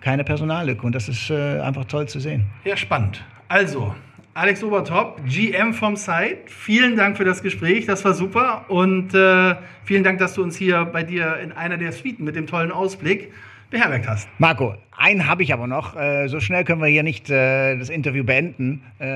keine Personallücke. Und das ist äh, einfach toll zu sehen. Ja, spannend. Also, Alex Obertop, GM vom Site. Vielen Dank für das Gespräch, das war super. Und äh, vielen Dank, dass du uns hier bei dir in einer der Suiten mit dem tollen Ausblick beherbergt hast. Marco, einen habe ich aber noch. Äh, so schnell können wir hier nicht äh, das Interview beenden, äh,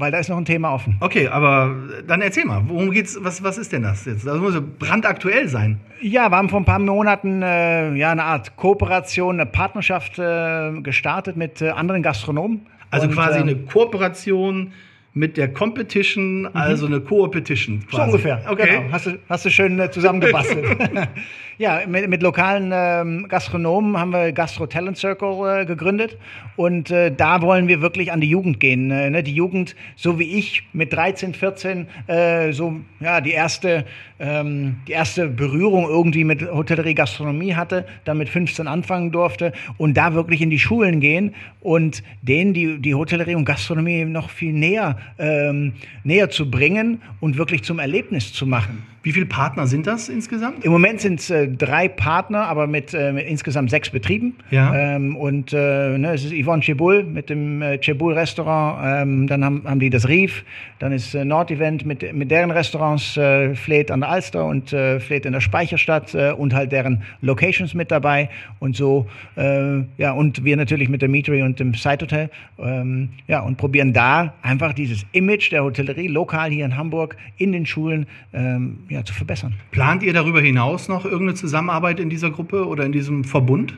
weil da ist noch ein Thema offen. Okay, aber dann erzähl mal, worum geht's? Was, was ist denn das jetzt? Das muss brandaktuell sein. Ja, wir haben vor ein paar Monaten ja, eine Art Kooperation, eine Partnerschaft gestartet mit anderen Gastronomen. Also und, quasi ähm, eine Kooperation mit der Competition, mhm. also eine Co-Petition. So ungefähr. Okay. Genau. Hast, du, hast du schön äh, zusammengebastelt. ja, mit, mit lokalen ähm, Gastronomen haben wir Gastro Talent Circle äh, gegründet und äh, da wollen wir wirklich an die Jugend gehen. Äh, ne? Die Jugend, so wie ich mit 13, 14, äh, so ja die erste ähm, die erste Berührung irgendwie mit Hotellerie, Gastronomie hatte, dann mit 15 anfangen durfte und da wirklich in die Schulen gehen und denen die, die Hotellerie und Gastronomie noch viel näher, ähm, näher zu bringen und wirklich zum Erlebnis zu machen. Wie viele Partner sind das insgesamt? Im Moment sind es äh, drei Partner, aber mit, äh, mit, insgesamt sechs Betrieben. Ja. Ähm, und äh, ne, es ist Yvonne Chebul mit dem äh, Chebul Restaurant. Ähm, dann haben, haben die das Rief. Dann ist äh, Nord-Event mit, mit deren Restaurants, äh, Fleet an der Alster und äh, Fleet in der Speicherstadt äh, und halt deren Locations mit dabei. Und so, äh, ja, und wir natürlich mit der Meetery und dem Side Hotel. Ähm, ja, und probieren da einfach dieses Image der Hotellerie lokal hier in Hamburg in den Schulen ähm, ja, zu verbessern. Plant ihr darüber hinaus noch irgendeine Zusammenarbeit in dieser Gruppe oder in diesem Verbund?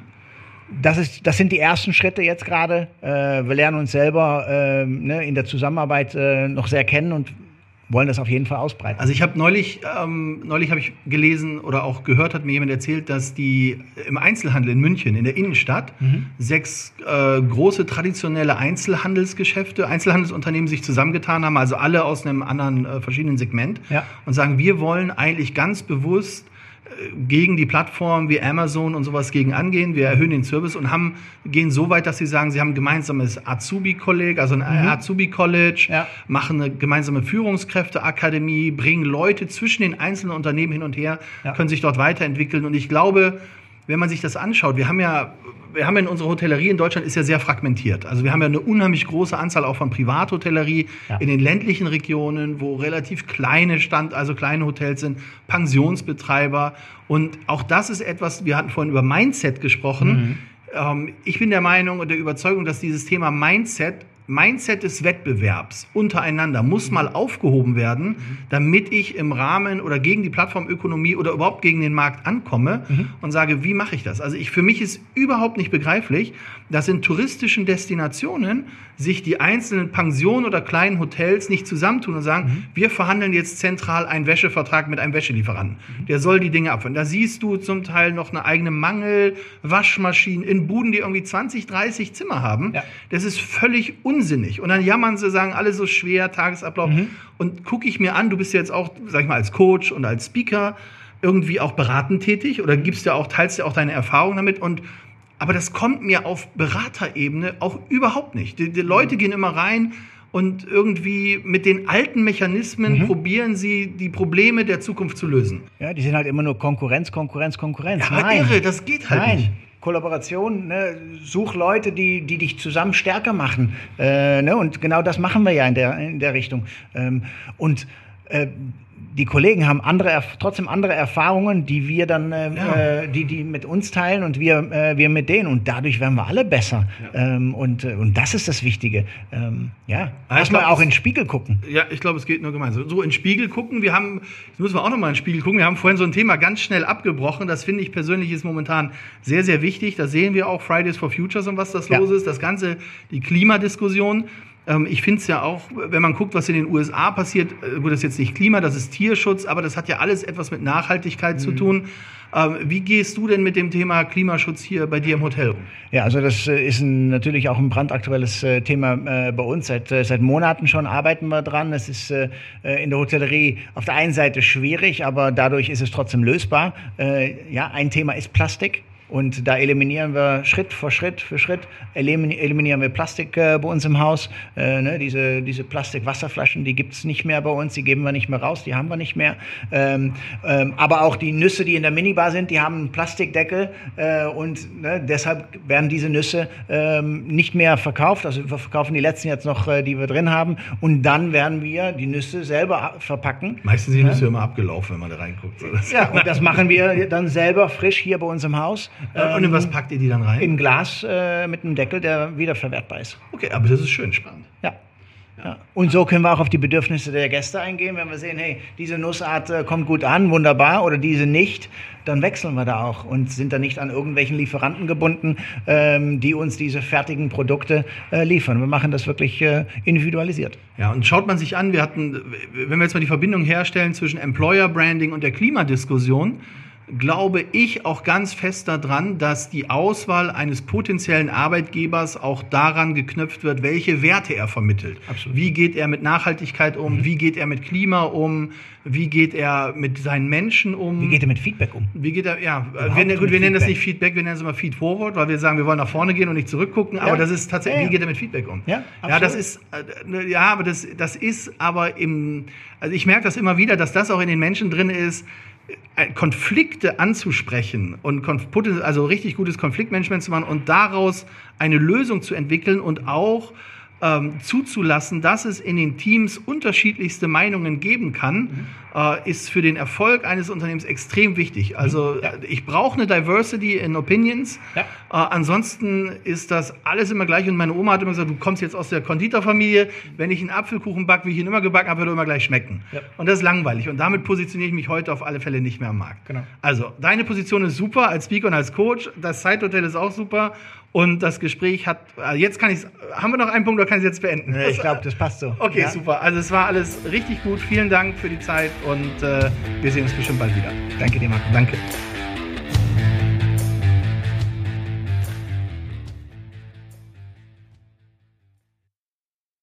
Das, ist, das sind die ersten Schritte jetzt gerade. Äh, wir lernen uns selber äh, ne, in der Zusammenarbeit äh, noch sehr kennen und wollen das auf jeden Fall ausbreiten. Also ich habe neulich, ähm, neulich habe ich gelesen oder auch gehört, hat mir jemand erzählt, dass die im Einzelhandel in München, in der Innenstadt, mhm. sechs äh, große traditionelle Einzelhandelsgeschäfte, Einzelhandelsunternehmen sich zusammengetan haben, also alle aus einem anderen äh, verschiedenen Segment ja. und sagen, wir wollen eigentlich ganz bewusst gegen die Plattformen wie Amazon und sowas gegen angehen. Wir erhöhen den Service und haben, gehen so weit, dass sie sagen, sie haben ein gemeinsames Azubi-Kolleg, also ein mhm. Azubi-College, ja. machen eine gemeinsame Führungskräfteakademie, bringen Leute zwischen den einzelnen Unternehmen hin und her, ja. können sich dort weiterentwickeln. Und ich glaube, wenn man sich das anschaut, wir haben ja, wir haben ja in unserer Hotellerie in Deutschland ist ja sehr fragmentiert. Also wir haben ja eine unheimlich große Anzahl auch von Privathotellerie ja. in den ländlichen Regionen, wo relativ kleine Stand, also kleine Hotels sind, Pensionsbetreiber. Und auch das ist etwas, wir hatten vorhin über Mindset gesprochen. Mhm. Ähm, ich bin der Meinung und der Überzeugung, dass dieses Thema Mindset Mindset des Wettbewerbs untereinander muss mal aufgehoben werden, damit ich im Rahmen oder gegen die Plattformökonomie oder überhaupt gegen den Markt ankomme und sage, wie mache ich das? Also ich, für mich ist überhaupt nicht begreiflich, dass in touristischen Destinationen sich die einzelnen Pensionen oder kleinen Hotels nicht zusammentun und sagen, wir verhandeln jetzt zentral einen Wäschevertrag mit einem Wäschelieferanten. Der soll die Dinge abführen. Da siehst du zum Teil noch eine eigene Mangel, Waschmaschinen in Buden, die irgendwie 20, 30 Zimmer haben. Ja. Das ist völlig unsinnig. Und dann jammern sie, sagen, alles so schwer, Tagesablauf. Und gucke ich mir an, du bist ja jetzt auch, sag ich mal, als Coach und als Speaker irgendwie auch beratend tätig oder gibst ja auch, teilst ja auch deine Erfahrungen damit und aber das kommt mir auf Beraterebene auch überhaupt nicht. Die, die Leute gehen immer rein und irgendwie mit den alten Mechanismen probieren sie, die Probleme der Zukunft zu lösen. Ja, die sind halt immer nur Konkurrenz, Konkurrenz, Konkurrenz. Ja, aber irre, das geht halt Nein. nicht. Kollaboration, ne? such Leute, die, die dich zusammen stärker machen. Äh, ne? Und genau das machen wir ja in der, in der Richtung. Ähm, und äh, die Kollegen haben andere, trotzdem andere Erfahrungen, die wir dann, äh, Ja. äh, die, die mit uns teilen und wir, äh, wir mit denen. Und dadurch werden wir alle besser. Ähm, und, äh, und das ist das Wichtige. Ähm, ja, Ja, ich erstmal glaub, auch in den Spiegel gucken. Ja, ich glaube, es geht nur gemeinsam. So in den Spiegel gucken. Wir haben, jetzt müssen wir auch nochmal in den Spiegel gucken. Wir haben vorhin so ein Thema ganz schnell abgebrochen. Das finde ich persönlich ist momentan sehr, sehr wichtig. Da sehen wir auch Fridays for Futures und was das Ja. los ist. Das Ganze, die Klimadiskussion. Ähm, ich finde es ja auch, wenn man guckt, was in den USA passiert, äh, gut, das ist jetzt nicht Klima, das ist Tierschutz, aber das hat ja alles etwas mit Nachhaltigkeit zu tun. Ähm, wie gehst du denn mit dem Thema Klimaschutz hier bei dir im Hotel um? Ja, also das äh, ist ein, natürlich auch ein brandaktuelles äh, Thema bei uns. Seit, seit Monaten schon arbeiten wir dran. Es ist in der Hotellerie auf der einen Seite schwierig, aber dadurch ist es trotzdem lösbar. Ja, ein Thema ist Plastik. Und da eliminieren wir Schritt für Schritt für Schritt, elimin- eliminieren wir Plastik äh, bei uns im Haus. Äh, ne, diese diese Plastikwasserflaschen, die gibt's nicht mehr bei uns, die geben wir nicht mehr raus, die haben wir nicht mehr. Ähm, ähm, aber auch die Nüsse, die in der Minibar sind, die haben einen Plastikdeckel äh, und ne, deshalb werden diese Nüsse ähm, nicht mehr verkauft. Also wir verkaufen die letzten jetzt noch, äh, die wir drin haben. Und dann werden wir die Nüsse selber verpacken. Meistens sind die Nüsse immer abgelaufen, wenn man da reinguckt. So, Ja, und das machen wir dann selber frisch hier bei uns im Haus. Und in was packt ihr die dann rein? In Glas äh, mit einem Deckel, der wiederverwertbar ist. Okay, aber das ist schön spannend. Ja. Ja. Und so können wir auch auf die Bedürfnisse der Gäste eingehen. Wenn wir sehen, hey, diese Nussart äh, kommt gut an, wunderbar, oder diese nicht, dann wechseln wir da auch und sind da nicht an irgendwelchen Lieferanten gebunden, ähm, die uns diese fertigen Produkte äh, liefern. Wir machen das wirklich äh, individualisiert. Ja, und schaut man sich an, wir hatten, wenn wir jetzt mal die Verbindung herstellen zwischen Employer Branding und der Klimadiskussion, glaube ich auch ganz fest daran, dass die Auswahl eines potenziellen Arbeitgebers auch daran geknüpft wird, welche Werte er vermittelt. Absolut. Wie geht er mit Nachhaltigkeit um? Wie geht er mit Klima um? Wie geht er mit seinen Menschen um? Wie geht ihr mit Feedback um? Wie geht er, ja, wir, gut, wir nennen das Feedback. nicht Feedback, wir nennen es immer Feed Forward, weil wir sagen, wir wollen nach vorne gehen und nicht zurückgucken, aber Ja. das ist tatsächlich, Ja, ja. wie geht er mit Feedback um? Ja, ja das absolut. ist, äh, ja, aber das, das ist aber im, also ich merke das immer wieder, dass das auch in den Menschen drin ist, Konflikte anzusprechen und also richtig gutes Konfliktmanagement zu machen und daraus eine Lösung zu entwickeln und auch ähm, zuzulassen, dass es in den Teams unterschiedlichste Meinungen geben kann, äh, ist für den Erfolg eines Unternehmens extrem wichtig. Also Ja. äh, ich brauche eine Diversity in Opinions. Ja. Äh, ansonsten ist das alles immer gleich. Und meine Oma hat immer gesagt, du kommst jetzt aus der Konditorfamilie. Wenn ich einen Apfelkuchen backe, wie ich ihn immer gebacken habe, wird er immer gleich schmecken. Ja. Und das ist langweilig. Und damit positioniere ich mich heute auf alle Fälle nicht mehr am Markt. Genau. Also, deine Position ist super als Speaker und als Coach. Das Zeithotel ist auch super. Und das Gespräch hat, äh, jetzt kann ich haben wir noch einen Punkt oder kann ich es jetzt beenden? Äh, Ich glaube, das passt so. Okay, ja? super. Also es war alles richtig gut. Vielen Dank für die Zeit und äh, wir sehen uns bestimmt bald wieder. Danke dir, Marco. Danke.